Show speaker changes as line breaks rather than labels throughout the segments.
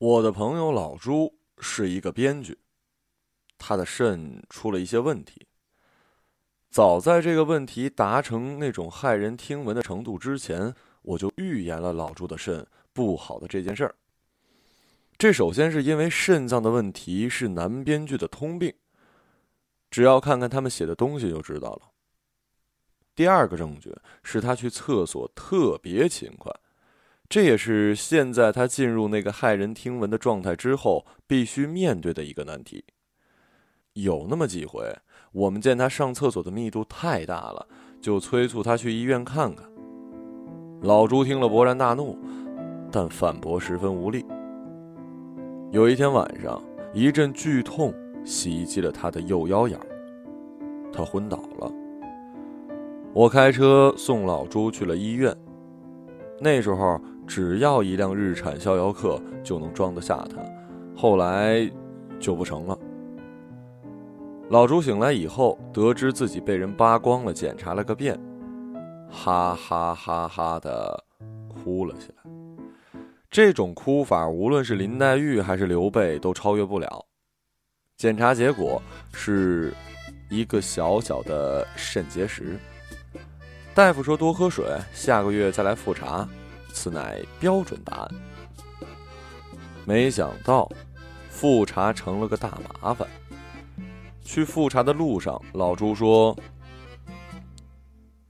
我的朋友老朱是一个编剧，他的肾出了一些问题。早在这个问题达成那种骇人听闻的程度之前，我就预言了老朱的肾不好的这件事儿。这首先是因为肾脏的问题是男编剧的通病，只要看看他们写的东西就知道了。第二个证据是他去厕所特别勤快，这也是现在他进入那个骇人听闻的状态之后必须面对的一个难题。有那么几回。我们见他上厕所的密度太大了，就催促他去医院看看。老朱听了勃然大怒，但反驳十分无力。有一天晚上，一阵剧痛袭击了他的右腰眼，他昏倒了。我开车送老朱去了医院。那时候只要一辆日产逍遥客就能装得下他，后来就不成了。老朱醒来以后，得知自己被人扒光了，检查了个遍，哈哈哈哈的哭了起来。这种哭法，无论是林黛玉还是刘备都超越不了。检查结果是一个小小的肾结石，大夫说多喝水，下个月再来复查，此乃标准答案。没想到，复查成了个大麻烦。去复查的路上，老朱说：“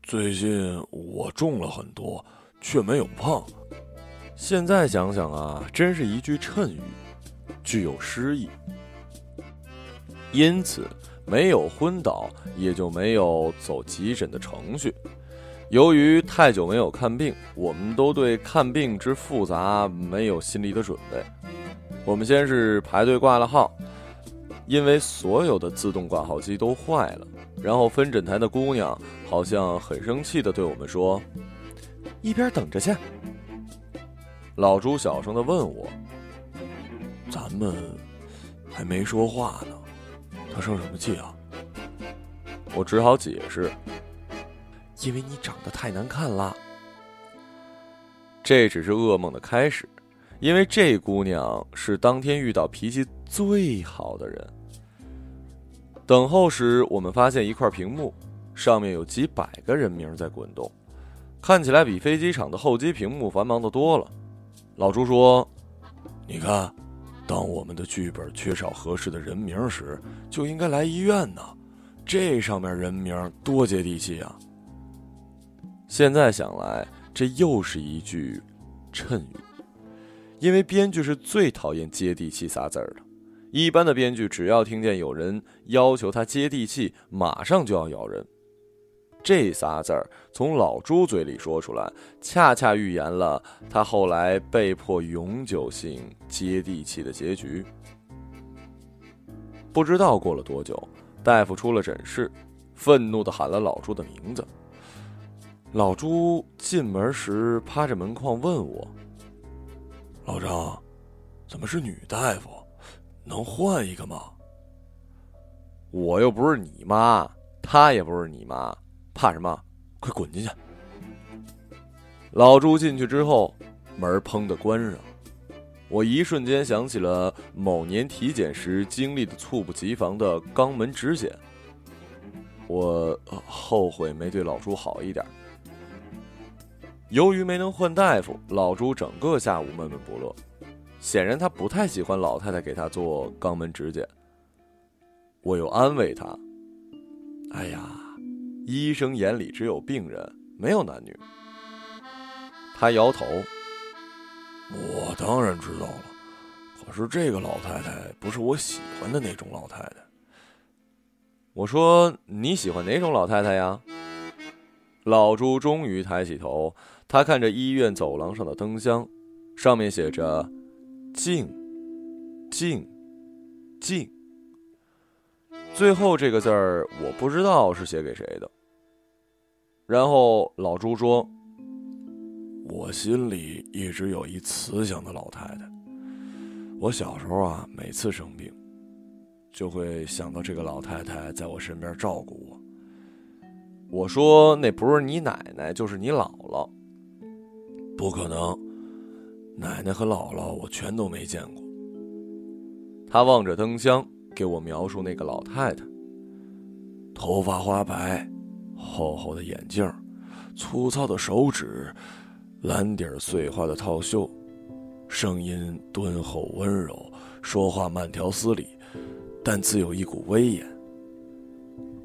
最近我重了很多，却没有胖。
现在想想啊，真是一句谶语，具有诗意。因此，没有昏倒，也就没有走急诊的程序。由于太久没有看病，我们都对看病之复杂没有心理的准备。我们先是排队挂了号。”因为所有的自动挂号机都坏了，然后分诊台的姑娘好像很生气的对我们说：“一边等着去。”老朱小声的问我：“
咱们还没说话呢，他生什么气啊？”
我只好解释：“因为你长得太难看了。”这只是噩梦的开始，因为这姑娘是当天遇到脾气最好的人。等候时，我们发现一块屏幕，上面有几百个人名在滚动，看起来比飞机场的候机屏幕繁忙的多了。老朱说：“
你看，当我们的剧本缺少合适的人名时，就应该来医院呢。这上面人名多接地气啊！”
现在想来，这又是一句谶语，因为编剧是最讨厌接地气仨字儿的。一般的编剧只要听见有人要求他接地气，马上就要咬人。这仨字儿从老朱嘴里说出来，恰恰预言了他后来被迫永久性接地气的结局。不知道过了多久，大夫出了诊室，愤怒地喊了老朱的名字。老朱进门时趴着门框问我：“
老张，怎么是女大夫？”能换一个吗？
我又不是你妈，她也不是你妈，怕什么？快滚进去！老朱进去之后，门砰的关上。我一瞬间想起了某年体检时经历的猝不及防的肛门指检。我后悔没对老朱好一点。由于没能换大夫，老朱整个下午闷闷不乐。显然他不太喜欢老太太给他做肛门指检。我又安慰他：“哎呀，医生眼里只有病人，没有男女。”他摇头：“
我当然知道了，可是这个老太太不是我喜欢的那种老太太。”
我说：“你喜欢哪种老太太呀？”老朱终于抬起头，他看着医院走廊上的灯箱，上面写着。静，静，静。最后这个字儿，我不知道是写给谁的。然后老朱说：“
我心里一直有一慈祥的老太太。我小时候啊，每次生病，就会想到这个老太太在我身边照顾我。”
我说：“那不是你奶奶，就是你姥姥。”
不可能。奶奶和姥姥，我全都没见过。
他望着灯箱，给我描述那个老太太：
头发花白，厚厚的眼镜，粗糙的手指，蓝底碎花的套袖，声音敦厚温柔，说话慢条斯理，但自有一股威严。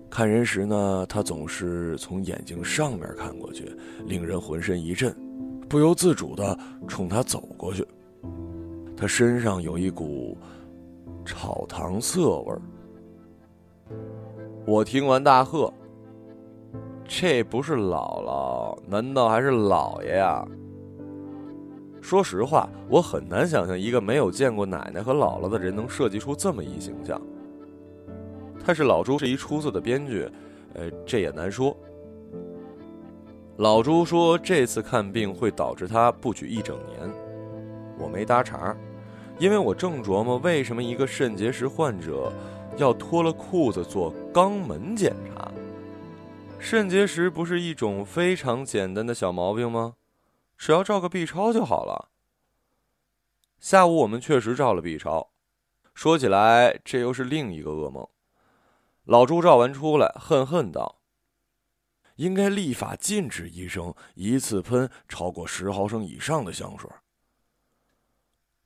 看人时呢，他总是从眼睛上面看过去，令人浑身一震，不由自主的冲他走过去。他身上有一股。炒糖色味儿，
我听完大喝：“这不是姥姥，难道还是姥爷呀？”说实话，我很难想象一个没有见过奶奶和姥姥的人能设计出这么一形象。但是老朱是一出色的编剧，呃，这也难说。老朱说这次看病会导致他不举一整年，我没搭茬。因为我正琢磨，为什么一个肾结石患者要脱了裤子做肛门检查？肾结石不是一种非常简单的小毛病吗？只要照个 B 超就好了。下午我们确实照了 B 超，说起来这又是另一个噩梦。老朱照完出来，恨恨道：“
应该立法禁止医生一次喷超过十毫升以上的香水。”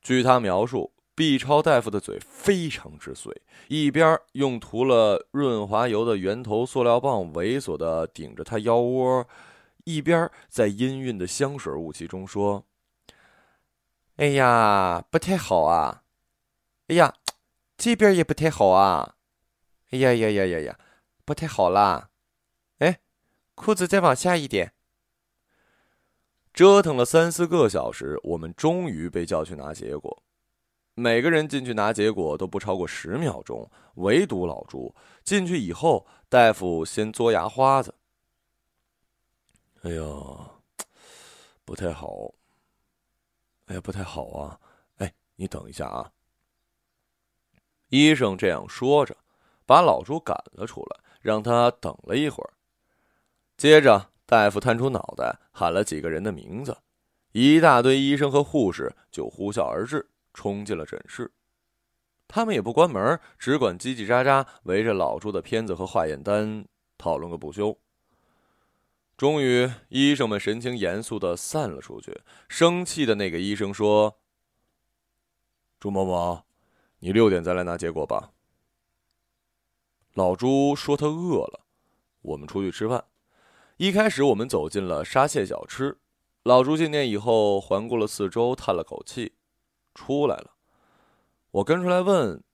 据他描述，B 超大夫的嘴非常之碎，一边用涂了润滑油的圆头塑料棒猥琐的顶着他腰窝，一边在氤氲的香水雾气中说：“哎呀，不太好啊！哎呀，这边也不太好啊！哎呀呀呀呀呀，不太好啦！裤子再往下一点。”折腾了三四个小时，我们终于被叫去拿结果。每个人进去拿结果都不超过十秒钟，唯独老朱进去以后，大夫先嘬牙花子。
哎呀，不太好！哎呀，不太好啊！哎，你等一下啊！
医生这样说着，把老朱赶了出来，让他等了一会儿。接着。大夫探出脑袋，喊了几个人的名字，一大堆医生和护士就呼啸而至，冲进了诊室。他们也不关门，只管叽叽喳喳围着老朱的片子和化验单讨论个不休。终于，医生们神情严肃的散了出去。生气的那个医生说：“
朱某某，你六点再来拿结果吧。”
老朱说他饿了，我们出去吃饭。一开始，我们走进了沙蟹小吃。老朱进店以后，环顾了四周，叹了口气，出来了。我跟出来问：“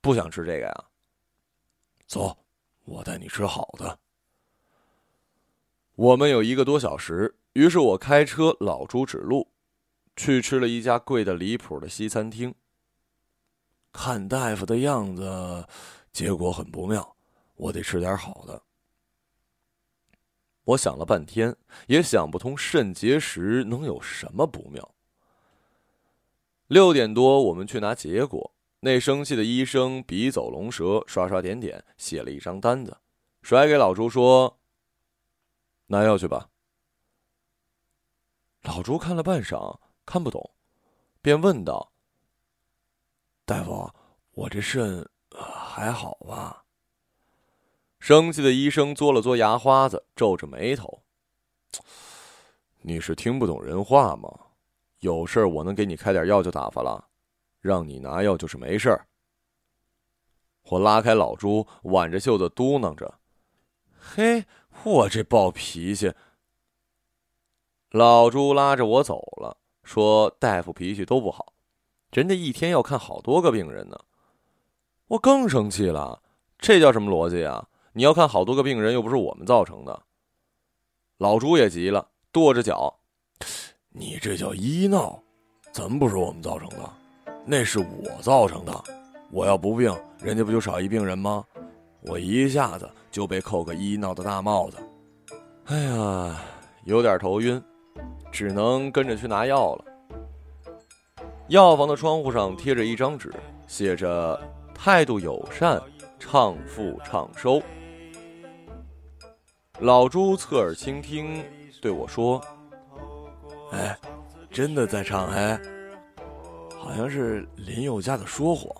不想吃这个呀？”
走，我带你吃好的。
我们有一个多小时，于是我开车，老朱指路，去吃了一家贵的离谱的西餐厅。
看大夫的样子，结果很不妙，我得吃点好的。
我想了半天，也想不通肾结石能有什么不妙。六点多，我们去拿结果。那生气的医生笔走龙蛇，刷刷点点，写了一张单子，甩给老朱说：“拿药去吧。”老朱看了半晌，看不懂，便问道：“
大夫，我这肾还好吧？”
生气的医生嘬了嘬牙花子，皱着眉头：“你是听不懂人话吗？有事儿我能给你开点药就打发了，让你拿药就是没事儿。”我拉开老朱，挽着袖子嘟囔着：“嘿，我这暴脾气。”老朱拉着我走了，说：“大夫脾气都不好，人家一天要看好多个病人呢。”我更生气了，这叫什么逻辑啊？你要看好多个病人，又不是我们造成的。老朱也急了，跺着脚：“
你这叫医闹，怎么不是我们造成的？那是我造成的。我要不病，人家不就少一病人吗？我一下子就被扣个医闹的大帽子。
哎呀，有点头晕，只能跟着去拿药了。药房的窗户上贴着一张纸，写着‘态度友善，畅付畅收’。”老朱侧耳倾听，对我说：“
哎，真的在唱哎，好像是林宥嘉的《说谎》。”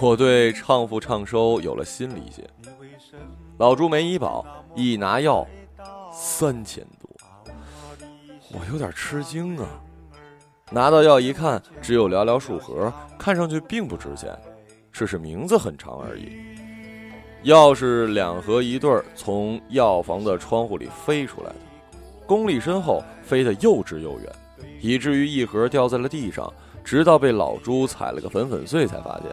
我对唱付唱收有了新理解。老朱没医保，一拿药三千多，我有点吃惊啊。拿到药一看，只有寥寥数盒，看上去并不值钱，只是名字很长而已。药是两盒一对儿，从药房的窗户里飞出来的，功力深厚，飞得又直又远，以至于一盒掉在了地上，直到被老朱踩了个粉粉碎才发现。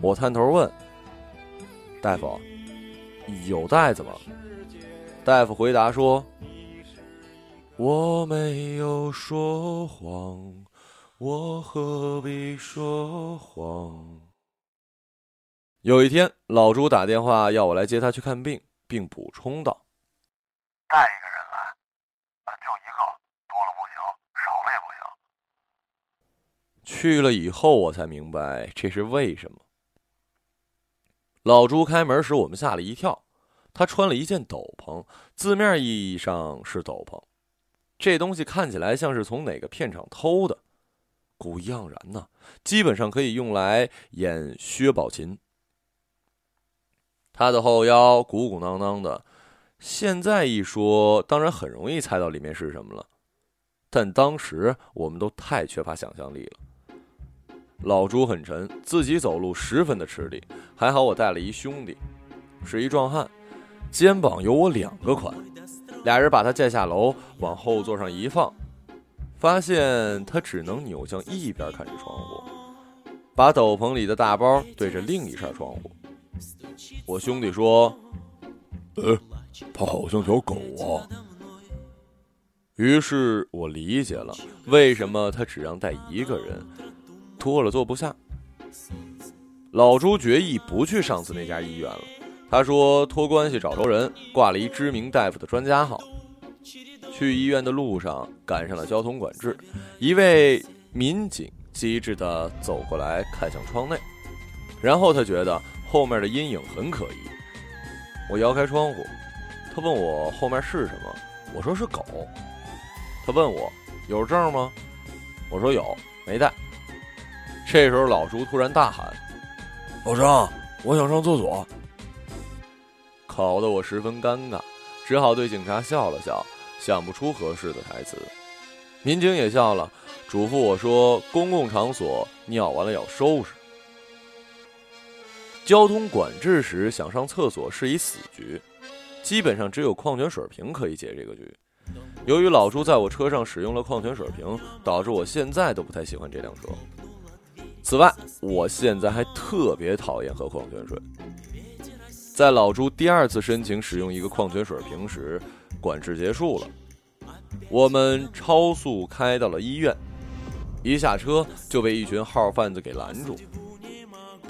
我探头问。大夫，有袋子吗？大夫回答说：“我没有说谎，我何必说谎？”有一天，老朱打电话要我来接他去看病，并补充道：“
带一个人来，就一个，多了不行，少了也不行。”
去了以后，我才明白这是为什么。老朱开门时，我们吓了一跳。他穿了一件斗篷，字面意义上是斗篷，这东西看起来像是从哪个片场偷的，古意盎然呢。基本上可以用来演薛宝琴。他的后腰鼓鼓囊囊的，现在一说，当然很容易猜到里面是什么了。但当时我们都太缺乏想象力了。老朱很沉，自己走路十分的吃力。还好我带了一兄弟，是一壮汉，肩膀有我两个宽。俩人把他架下楼，往后座上一放，发现他只能扭向一边看着窗户，把斗篷里的大包对着另一扇窗户。我兄弟说：“
呃，他好像条狗啊。”
于是我理解了为什么他只让带一个人。多了坐不下，老朱决意不去上次那家医院了。他说托关系找熟人，挂了一知名大夫的专家号。去医院的路上赶上了交通管制，一位民警机智地走过来看向窗内，然后他觉得后面的阴影很可疑。我摇开窗户，他问我后面是什么，我说是狗。他问我有证吗？我说有，没带。这时候，老朱突然大喊：“
老张，我想上厕所！”
考得我十分尴尬，只好对警察笑了笑，想不出合适的台词。民警也笑了，嘱咐我说：“公共场所尿完了要收拾。”交通管制时想上厕所是一死局，基本上只有矿泉水瓶可以解这个局。由于老朱在我车上使用了矿泉水瓶，导致我现在都不太喜欢这辆车。此外，我现在还特别讨厌喝矿泉水。在老朱第二次申请使用一个矿泉水瓶时，管制结束了，我们超速开到了医院。一下车就被一群号贩子给拦住，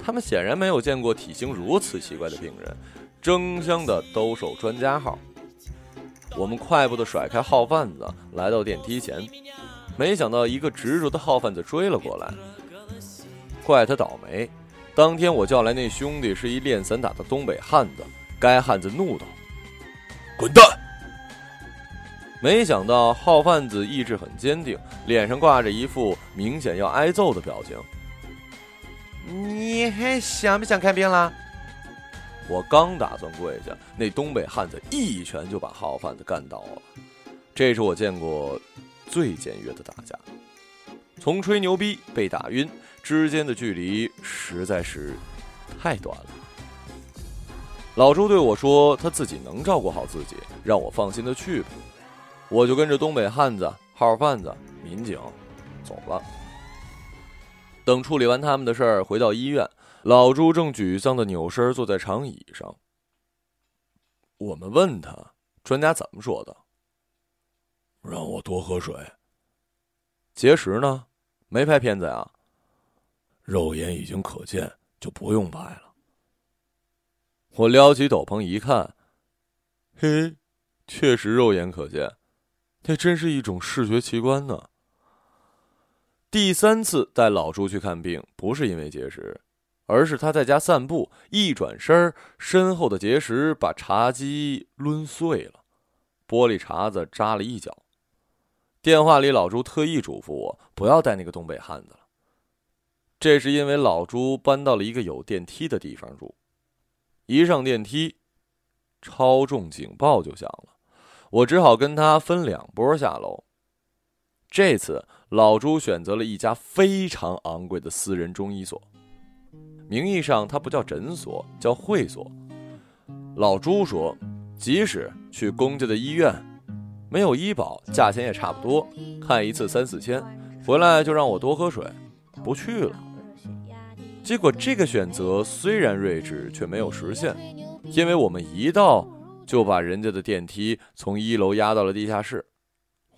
他们显然没有见过体型如此奇怪的病人，争相的兜售专家号。我们快步的甩开号贩子，来到电梯前，没想到一个执着的号贩子追了过来。怪他倒霉！当天我叫来那兄弟是一练散打的东北汉子，该汉子怒道：“
滚蛋！”
没想到号贩子意志很坚定，脸上挂着一副明显要挨揍的表情。你还想不想看病了？我刚打算跪下，那东北汉子一拳就把号贩子干倒了。这是我见过最简约的打架，从吹牛逼被打晕。之间的距离实在是太短了。老周对我说：“他自己能照顾好自己，让我放心的去吧。”我就跟着东北汉子、号贩子、民警走了。等处理完他们的事儿，回到医院，老朱正沮丧的扭身坐在长椅上。我们问他：“专家怎么说的？”
让我多喝水。
结石呢？没拍片子呀？
肉眼已经可见，就不用拍了。
我撩起斗篷一看，嘿，确实肉眼可见，那真是一种视觉奇观呢。第三次带老朱去看病，不是因为结石，而是他在家散步，一转身，身后的结石把茶几抡碎了，玻璃碴子扎了一脚。电话里，老朱特意嘱咐我不要带那个东北汉子了。这是因为老朱搬到了一个有电梯的地方住，一上电梯，超重警报就响了，我只好跟他分两波下楼。这次老朱选择了一家非常昂贵的私人中医所，名义上它不叫诊所，叫会所。老朱说，即使去公家的医院，没有医保，价钱也差不多，看一次三四千，回来就让我多喝水，不去了。结果这个选择虽然睿智，却没有实现，因为我们一到就把人家的电梯从一楼压到了地下室，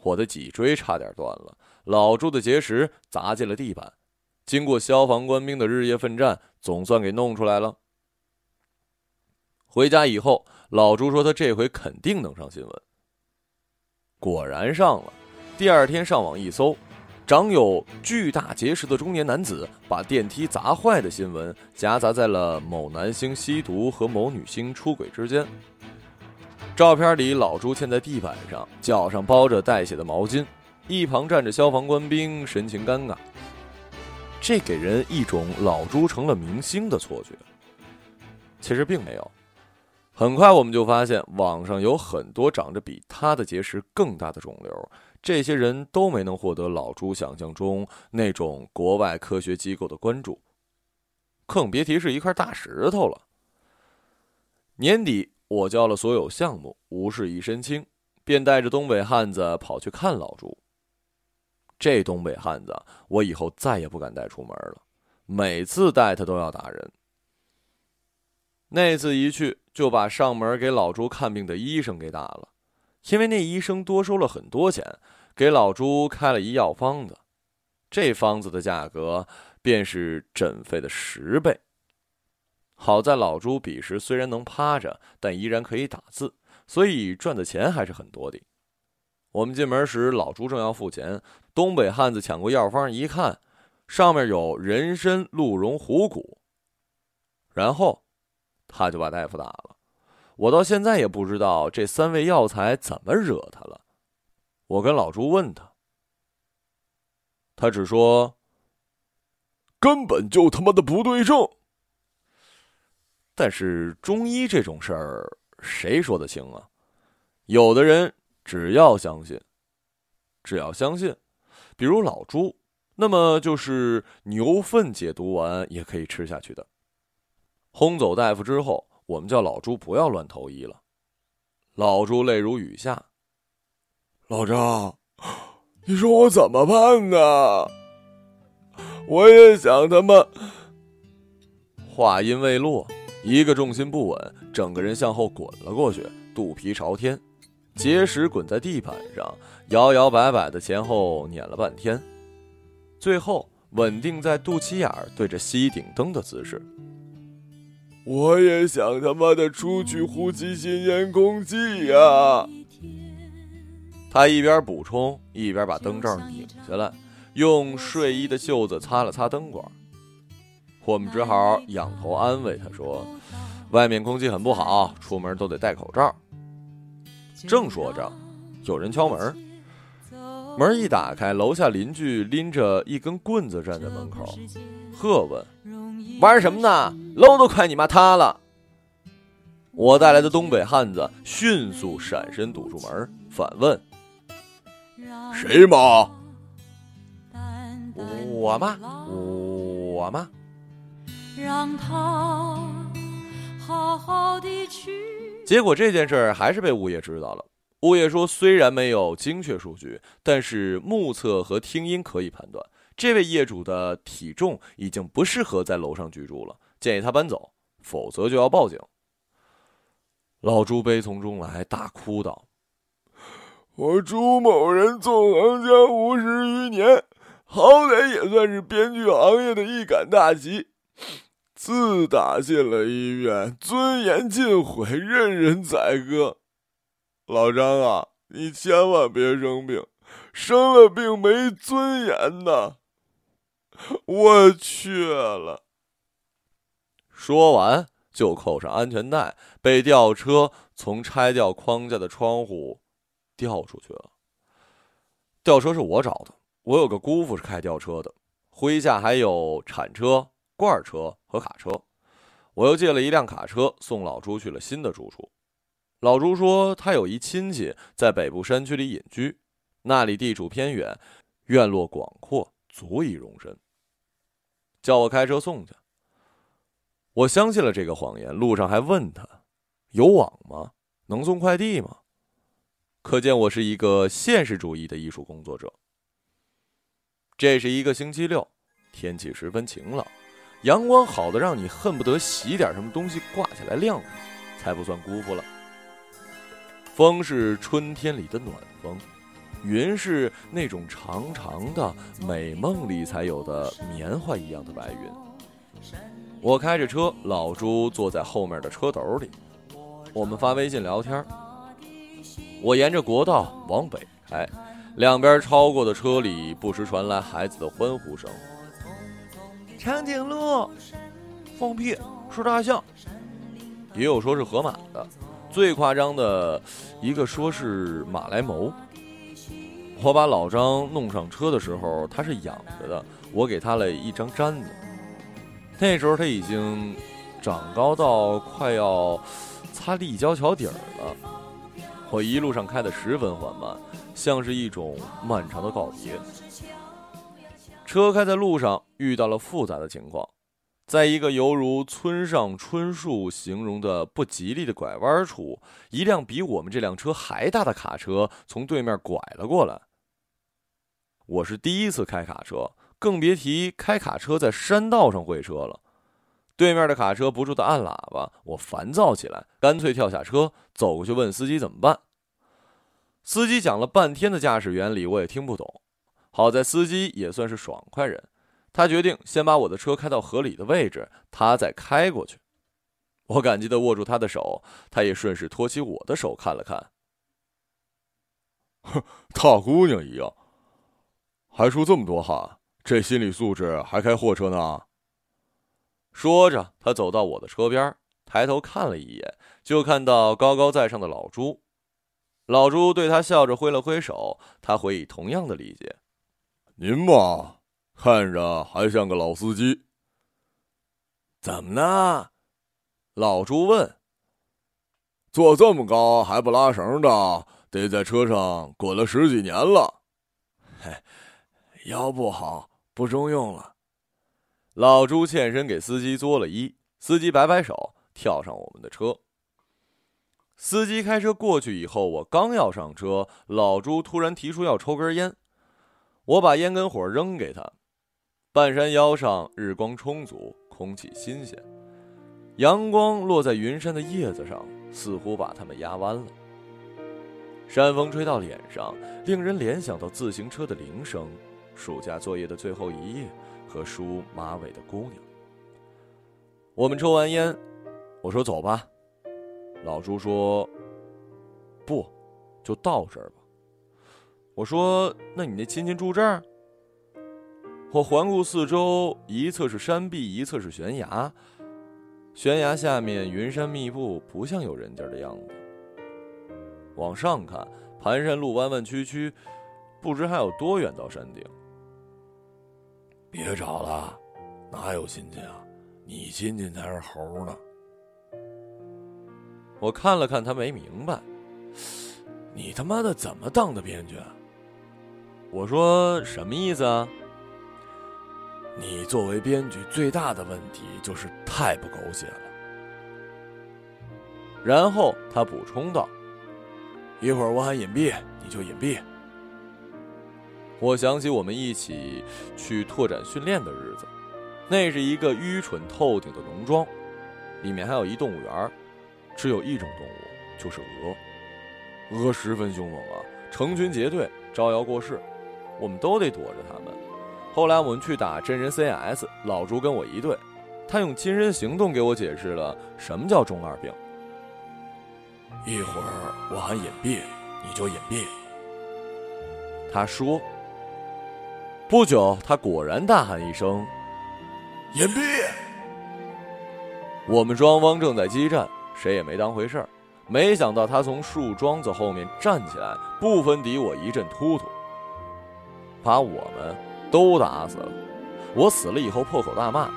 我的脊椎差点断了，老朱的结石砸进了地板，经过消防官兵的日夜奋战，总算给弄出来了。回家以后，老朱说他这回肯定能上新闻，果然上了。第二天上网一搜。长有巨大结石的中年男子把电梯砸坏的新闻夹杂在了某男星吸毒和某女星出轨之间。照片里，老朱嵌在地板上，脚上包着带血的毛巾，一旁站着消防官兵，神情尴尬。这给人一种老朱成了明星的错觉。其实并没有。很快我们就发现，网上有很多长着比他的结石更大的肿瘤。这些人都没能获得老朱想象中那种国外科学机构的关注，更别提是一块大石头了。年底我交了所有项目，无事一身轻，便带着东北汉子跑去看老朱。这东北汉子，我以后再也不敢带出门了，每次带他都要打人。那次一去，就把上门给老朱看病的医生给打了。因为那医生多收了很多钱，给老朱开了一药方子，这方子的价格便是诊费的十倍。好在老朱彼时虽然能趴着，但依然可以打字，所以赚的钱还是很多的。我们进门时，老朱正要付钱，东北汉子抢过药方一看，上面有人参、鹿茸、虎骨，然后他就把大夫打了。我到现在也不知道这三味药材怎么惹他了。我跟老朱问他，他只说：“
根本就他妈的不对症。”
但是中医这种事儿，谁说得清啊？有的人只要相信，只要相信，比如老朱，那么就是牛粪解毒丸也可以吃下去的。轰走大夫之后。我们叫老朱不要乱投医了。老朱泪如雨下。
老张，你说我怎么办呢？我也想他妈……
话音未落，一个重心不稳，整个人向后滚了过去，肚皮朝天，结石滚在地板上，摇摇摆摆的前后碾了半天，最后稳定在肚脐眼对着吸顶灯的姿势。
我也想他妈的出去呼吸新鲜空气呀！
他一边补充，一边把灯罩拧下来，用睡衣的袖子擦了擦灯管。我们只好仰头安慰他说：“外面空气很不好，出门都得戴口罩。”正说着，有人敲门，门一打开，楼下邻居拎着一根棍子站在门口，喝问。玩什么呢？楼都快你妈塌了！我带来的东北汉子迅速闪身堵住门，反问：“
谁妈？
我妈？我妈？”让他好好的去结果这件事儿还是被物业知道了。物业说，虽然没有精确数据，但是目测和听音可以判断。这位业主的体重已经不适合在楼上居住了，建议他搬走，否则就要报警。老朱悲从中来，大哭道：“
我朱某人纵横江湖十余年，好歹也算是编剧行业的一杆大旗。自打进了医院，尊严尽毁，任人宰割。老张啊，你千万别生病，生了病没尊严呐！”我去了。
说完，就扣上安全带，被吊车从拆掉框架的窗户吊出去了。吊车是我找的，我有个姑父是开吊车的，麾下还有铲车、罐车和卡车。我又借了一辆卡车送老朱去了新的住处。老朱说他有一亲戚在北部山区里隐居，那里地处偏远，院落广阔，足以容身，叫我开车送去。我相信了这个谎言，路上还问他有网吗？能送快递吗？可见我是一个现实主义的艺术工作者。这是一个星期六，天气十分晴朗。阳光好的让你恨不得洗点什么东西挂起来晾，才不算辜负了。风是春天里的暖风，云是那种长长的美梦里才有的棉花一样的白云。我开着车，老朱坐在后面的车斗里，我们发微信聊天。我沿着国道往北开，两边超过的车里不时传来孩子的欢呼声。长颈鹿，放屁是大象，也有说是河马的，最夸张的一个说是马来貘。我把老张弄上车的时候，他是仰着的，我给他了一张毡子。那时候他已经长高到快要擦立交桥底儿了。我一路上开得十分缓慢，像是一种漫长的告别。车开在路上，遇到了复杂的情况，在一个犹如村上春树形容的不吉利的拐弯处，一辆比我们这辆车还大的卡车从对面拐了过来。我是第一次开卡车，更别提开卡车在山道上会车了。对面的卡车不住的按喇叭，我烦躁起来，干脆跳下车，走过去问司机怎么办。司机讲了半天的驾驶原理，我也听不懂。好在司机也算是爽快人，他决定先把我的车开到合理的位置，他再开过去。我感激地握住他的手，他也顺势托起我的手看了看。
哼，大姑娘一样，还出这么多汗，这心理素质还开货车呢。
说着，他走到我的车边，抬头看了一眼，就看到高高在上的老朱。老朱对他笑着挥了挥手，他回以同样的理解。
您嘛，看着还像个老司机。
怎么呢？老朱问。
坐这么高还不拉绳的，得在车上滚了十几年了。
嘿，腰不好，不中用了。老朱欠身给司机作了揖，司机摆摆手，跳上我们的车。司机开车过去以后，我刚要上车，老朱突然提出要抽根烟。我把烟跟火扔给他。半山腰上日光充足，空气新鲜，阳光落在云山的叶子上，似乎把它们压弯了。山风吹到脸上，令人联想到自行车的铃声、暑假作业的最后一页和梳马尾的姑娘。我们抽完烟，我说走吧。老朱说：“不，就到这儿吧。”我说：“那你那亲戚住这儿？”我环顾四周，一侧是山壁，一侧是悬崖。悬崖下面云山密布，不像有人家的样子。往上看，盘山路弯弯曲曲，不知还有多远到山顶。
别找了，哪有亲戚啊？你亲戚才是猴呢。
我看了看他，没明白，你他妈的怎么当的编剧？我说什么意思啊？
你作为编剧最大的问题就是太不狗血了。
然后他补充道：“
一会儿我喊隐蔽，你就隐蔽。”
我想起我们一起去拓展训练的日子，那是一个愚蠢透顶的农庄，里面还有一动物园，只有一种动物，就是鹅。鹅十分凶猛啊，成群结队，招摇过市。我们都得躲着他们。后来我们去打真人 CS，老朱跟我一队，他用亲身行动给我解释了什么叫中二病。
一会儿我喊隐蔽，你就隐蔽。
他说。不久，他果然大喊一声：“
隐蔽！”
我们双方正在激战，谁也没当回事儿。没想到他从树桩子后面站起来，不分敌我，一阵突突。把我们都打死了。我死了以后破口大骂：“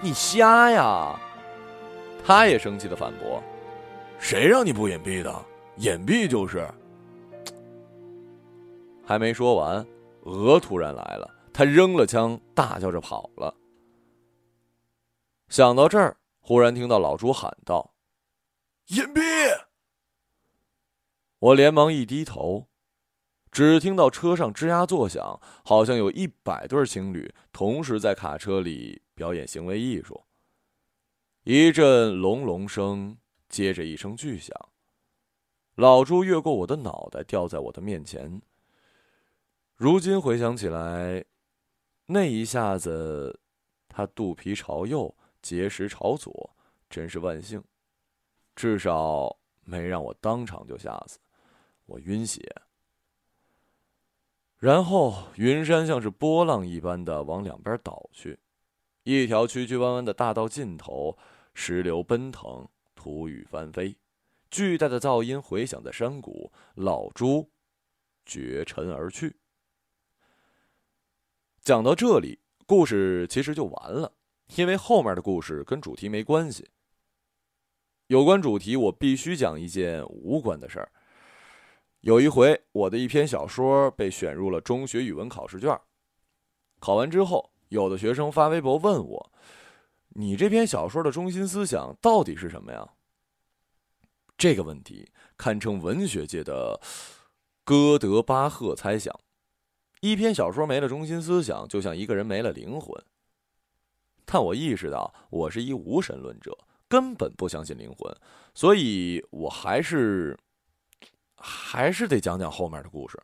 你瞎呀！”他也生气的反驳：“
谁让你不隐蔽的？隐蔽就是。”
还没说完，鹅突然来了，他扔了枪，大叫着跑了。想到这儿，忽然听到老朱喊道：“
隐蔽！”
我连忙一低头，只听到车上吱呀作响，好像有一百对情侣同时在卡车里表演行为艺术。一阵隆隆声，接着一声巨响。老朱越过我的脑袋，掉在我的面前。如今回想起来，那一下子，他肚皮朝右，结石朝左，真是万幸，至少没让我当场就吓死。我晕血，然后云山像是波浪一般的往两边倒去，一条曲曲弯弯的大道尽头，石流奔腾，土雨翻飞，巨大的噪音回响在山谷。老朱绝尘而去。讲到这里，故事其实就完了，因为后面的故事跟主题没关系。有关主题，我必须讲一件无关的事儿。有一回，我的一篇小说被选入了中学语文考试卷。考完之后，有的学生发微博问我：“你这篇小说的中心思想到底是什么呀？”这个问题堪称文学界的哥德巴赫猜想。一篇小说没了中心思想，就像一个人没了灵魂。但我意识到，我是一无神论者，根本不相信灵魂，所以我还是。还是得讲讲后面的故事。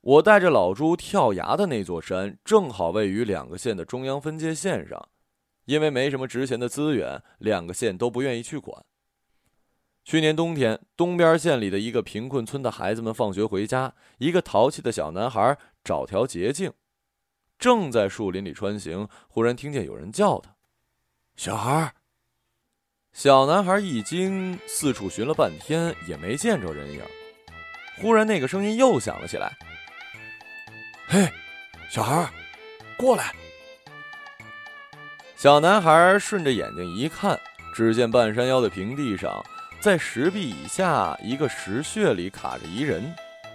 我带着老朱跳崖的那座山，正好位于两个县的中央分界线上，因为没什么值钱的资源，两个县都不愿意去管。去年冬天，东边县里的一个贫困村的孩子们放学回家，一个淘气的小男孩找条捷径，正在树林里穿行，忽然听见有人叫他：“
小孩。”
小男孩一惊，四处寻了半天也没见着人影。忽然，那个声音又响了起来：“
嘿，小孩，过来！”
小男孩顺着眼睛一看，只见半山腰的平地上，在石壁以下一个石穴里卡着一人，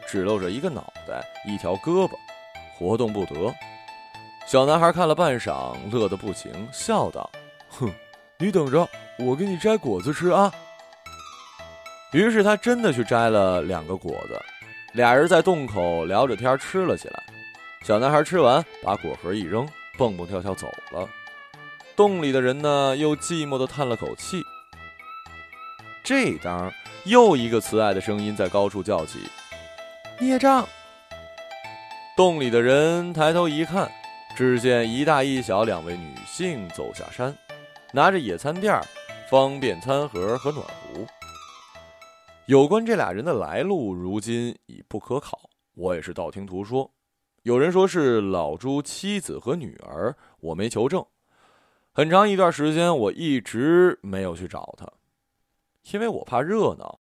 只露着一个脑袋、一条胳膊，活动不得。小男孩看了半晌，乐得不行，笑道：“哼，你等着。”我给你摘果子吃啊！于是他真的去摘了两个果子，俩人在洞口聊着天吃了起来。小男孩吃完，把果核一扔，蹦蹦跳跳走了。洞里的人呢，又寂寞的叹了口气。这当，又一个慈爱的声音在高处叫起：“孽障！”洞里的人抬头一看，只见一大一小两位女性走下山，拿着野餐垫。方便餐盒和暖壶。有关这俩人的来路，如今已不可考。我也是道听途说，有人说是老朱妻子和女儿，我没求证。很长一段时间，我一直没有去找他，因为我怕热闹，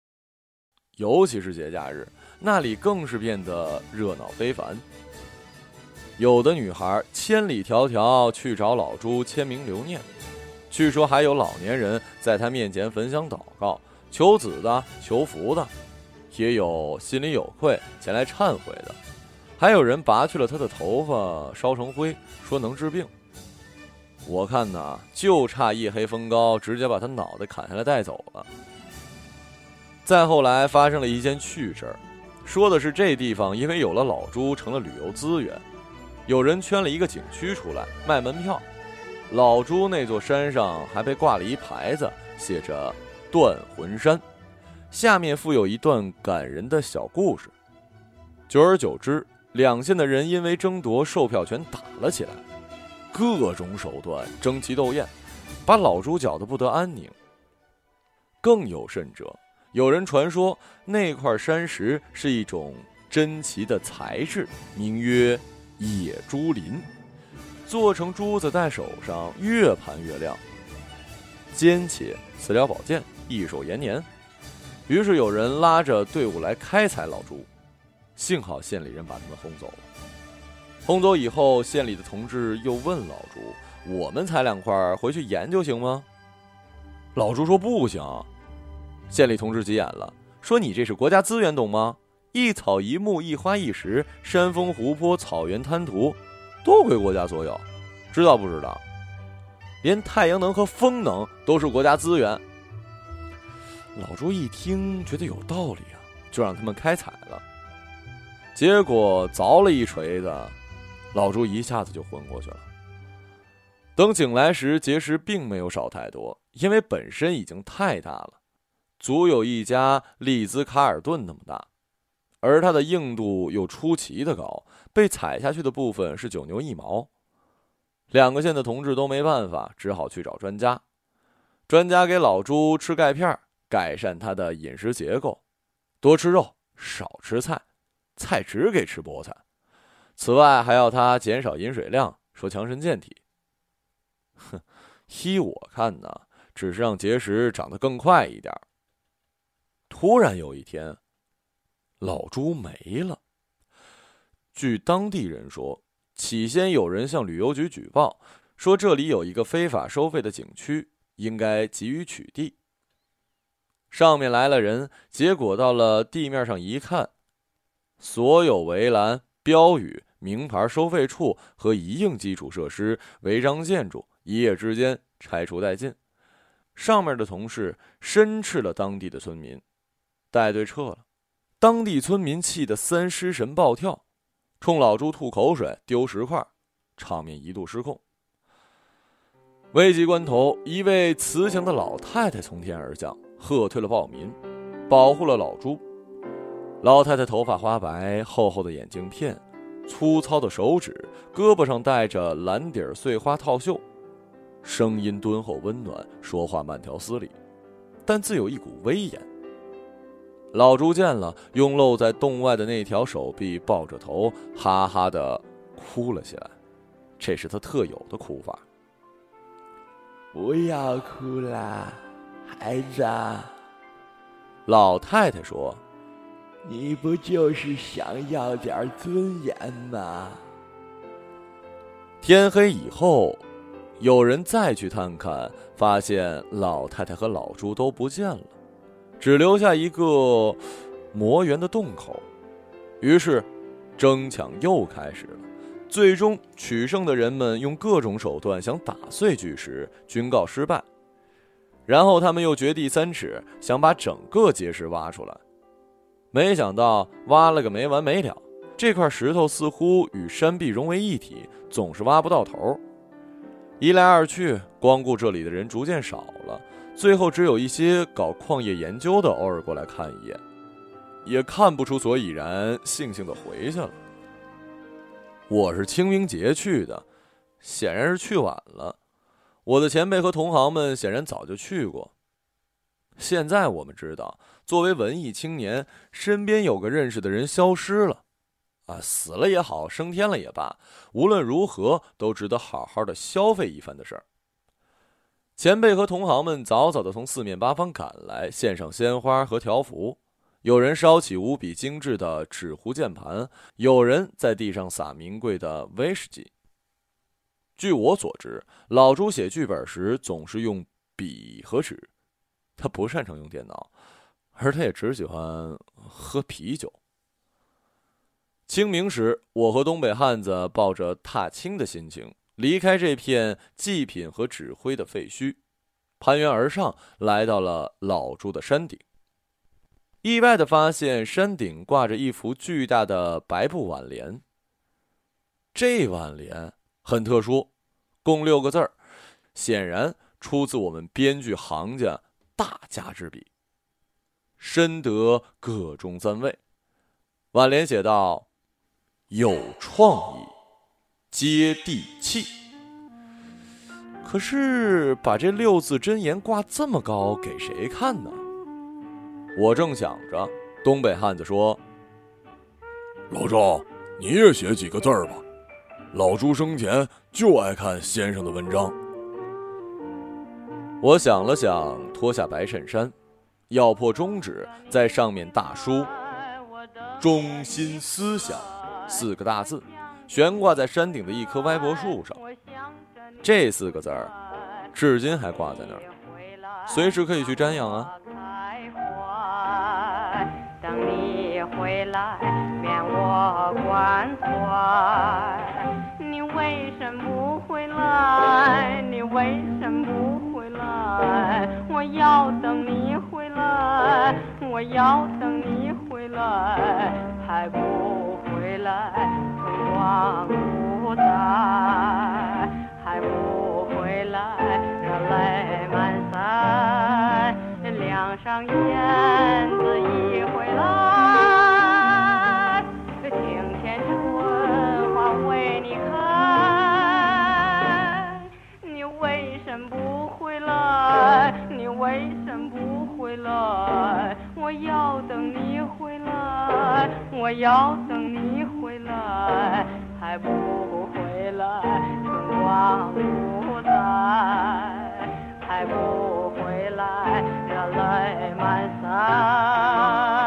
尤其是节假日，那里更是变得热闹非凡。有的女孩千里迢迢去找老朱签名留念。据说还有老年人在他面前焚香祷告、求子的、求福的，也有心里有愧前来忏悔的，还有人拔去了他的头发烧成灰，说能治病。我看呐，就差夜黑风高直接把他脑袋砍下来带走了。再后来发生了一件趣事儿，说的是这地方因为有了老朱成了旅游资源，有人圈了一个景区出来卖门票。老朱那座山上还被挂了一牌子，写着“断魂山”，下面附有一段感人的小故事。久而久之，两县的人因为争夺售票权打了起来，各种手段争奇斗艳，把老朱搅得不得安宁。更有甚者，有人传说那块山石是一种珍奇的材质，名曰野猪林。做成珠子戴手上，越盘越亮。尖切，饲料保健，益寿延年。于是有人拉着队伍来开采老朱，幸好县里人把他们轰走了。轰走以后，县里的同志又问老朱：“我们采两块回去研究行吗？”老朱说：“不行。”县里同志急眼了，说：“你这是国家资源，懂吗？一草一木，一花一石，山峰湖泊，草原滩涂，都归国家所有，知道不知道？连太阳能和风能都是国家资源。”老朱一听，觉得有道理啊，就让他们开采了。结果凿了一锤子。老朱一下子就昏过去了。等醒来时，结石并没有少太多，因为本身已经太大了，足有一家利兹卡尔顿那么大，而它的硬度又出奇的高，被踩下去的部分是九牛一毛。两个县的同志都没办法，只好去找专家。专家给老朱吃钙片，改善他的饮食结构，多吃肉，少吃菜，菜只给吃菠菜。此外，还要他减少饮水量，说强身健体。哼，依我看呢，只是让结石长得更快一点。突然有一天，老朱没了。据当地人说，起先有人向旅游局举报，说这里有一个非法收费的景区，应该给予取缔。上面来了人，结果到了地面上一看，所有围栏。标语、名牌收费处和一应基础设施、违章建筑，一夜之间拆除殆尽。上面的同事深斥了当地的村民，带队撤了。当地村民气得三尸神暴跳，冲老朱吐口水、丢石块，场面一度失控。危急关头，一位慈祥的老太太从天而降，喝退了暴民，保护了老朱。老太太头发花白，厚厚的眼镜片，粗糙的手指，胳膊上戴着蓝底碎花套袖，声音敦厚温暖，说话慢条斯理，但自有一股威严。老朱见了，用露在洞外的那条手臂抱着头，哈哈的哭了起来，这是他特有的哭法。
不要哭啦，孩子。
老太太说。
你不就是想要点尊严吗？
天黑以后，有人再去探看，发现老太太和老朱都不见了，只留下一个磨圆的洞口。于是，争抢又开始了。最终，取胜的人们用各种手段想打碎巨石，均告失败。然后，他们又掘地三尺，想把整个结石挖出来。没想到挖了个没完没了，这块石头似乎与山壁融为一体，总是挖不到头。一来二去，光顾这里的人逐渐少了，最后只有一些搞矿业研究的偶尔过来看一眼，也看不出所以然，悻悻的回去了。我是清明节去的，显然是去晚了。我的前辈和同行们显然早就去过。现在我们知道。作为文艺青年，身边有个认识的人消失了，啊，死了也好，升天了也罢，无论如何都值得好好的消费一番的事儿。前辈和同行们早早的从四面八方赶来，献上鲜花和条幅，有人烧起无比精致的纸糊键盘，有人在地上撒名贵的威士忌。据我所知，老朱写剧本时总是用笔和纸，他不擅长用电脑。而他也只喜欢喝啤酒。清明时，我和东北汉子抱着踏青的心情离开这片祭品和指挥的废墟，攀援而上，来到了老朱的山顶。意外的发现，山顶挂着一幅巨大的白布挽联。这挽联很特殊，共六个字儿，显然出自我们编剧行家大家之笔。深得各中赞慰。挽联写道：“有创意，接地气。”可是把这六字真言挂这么高，给谁看呢？我正想着，东北汉子说：“
老赵，你也写几个字儿吧。老朱生前就爱看先生的文章。”
我想了想，脱下白衬衫。咬破中指，在上面大书“中心思想”四个大字，
悬挂在山顶的一棵歪脖树上。这四个字儿，至今还挂在那儿，随时可以去瞻仰啊。等你回来，免我关怀。你为什么不回来？你为什么不回来？我要等你回来，我要等你回来，还不，春光不再。还不回来，热泪满腮，梁上燕子已回来，这庭前春花为你开，你为什么不回来？你为什么不回来？我要等你回来，我要等你还不回来。春光不再，还不回来，人泪满腮。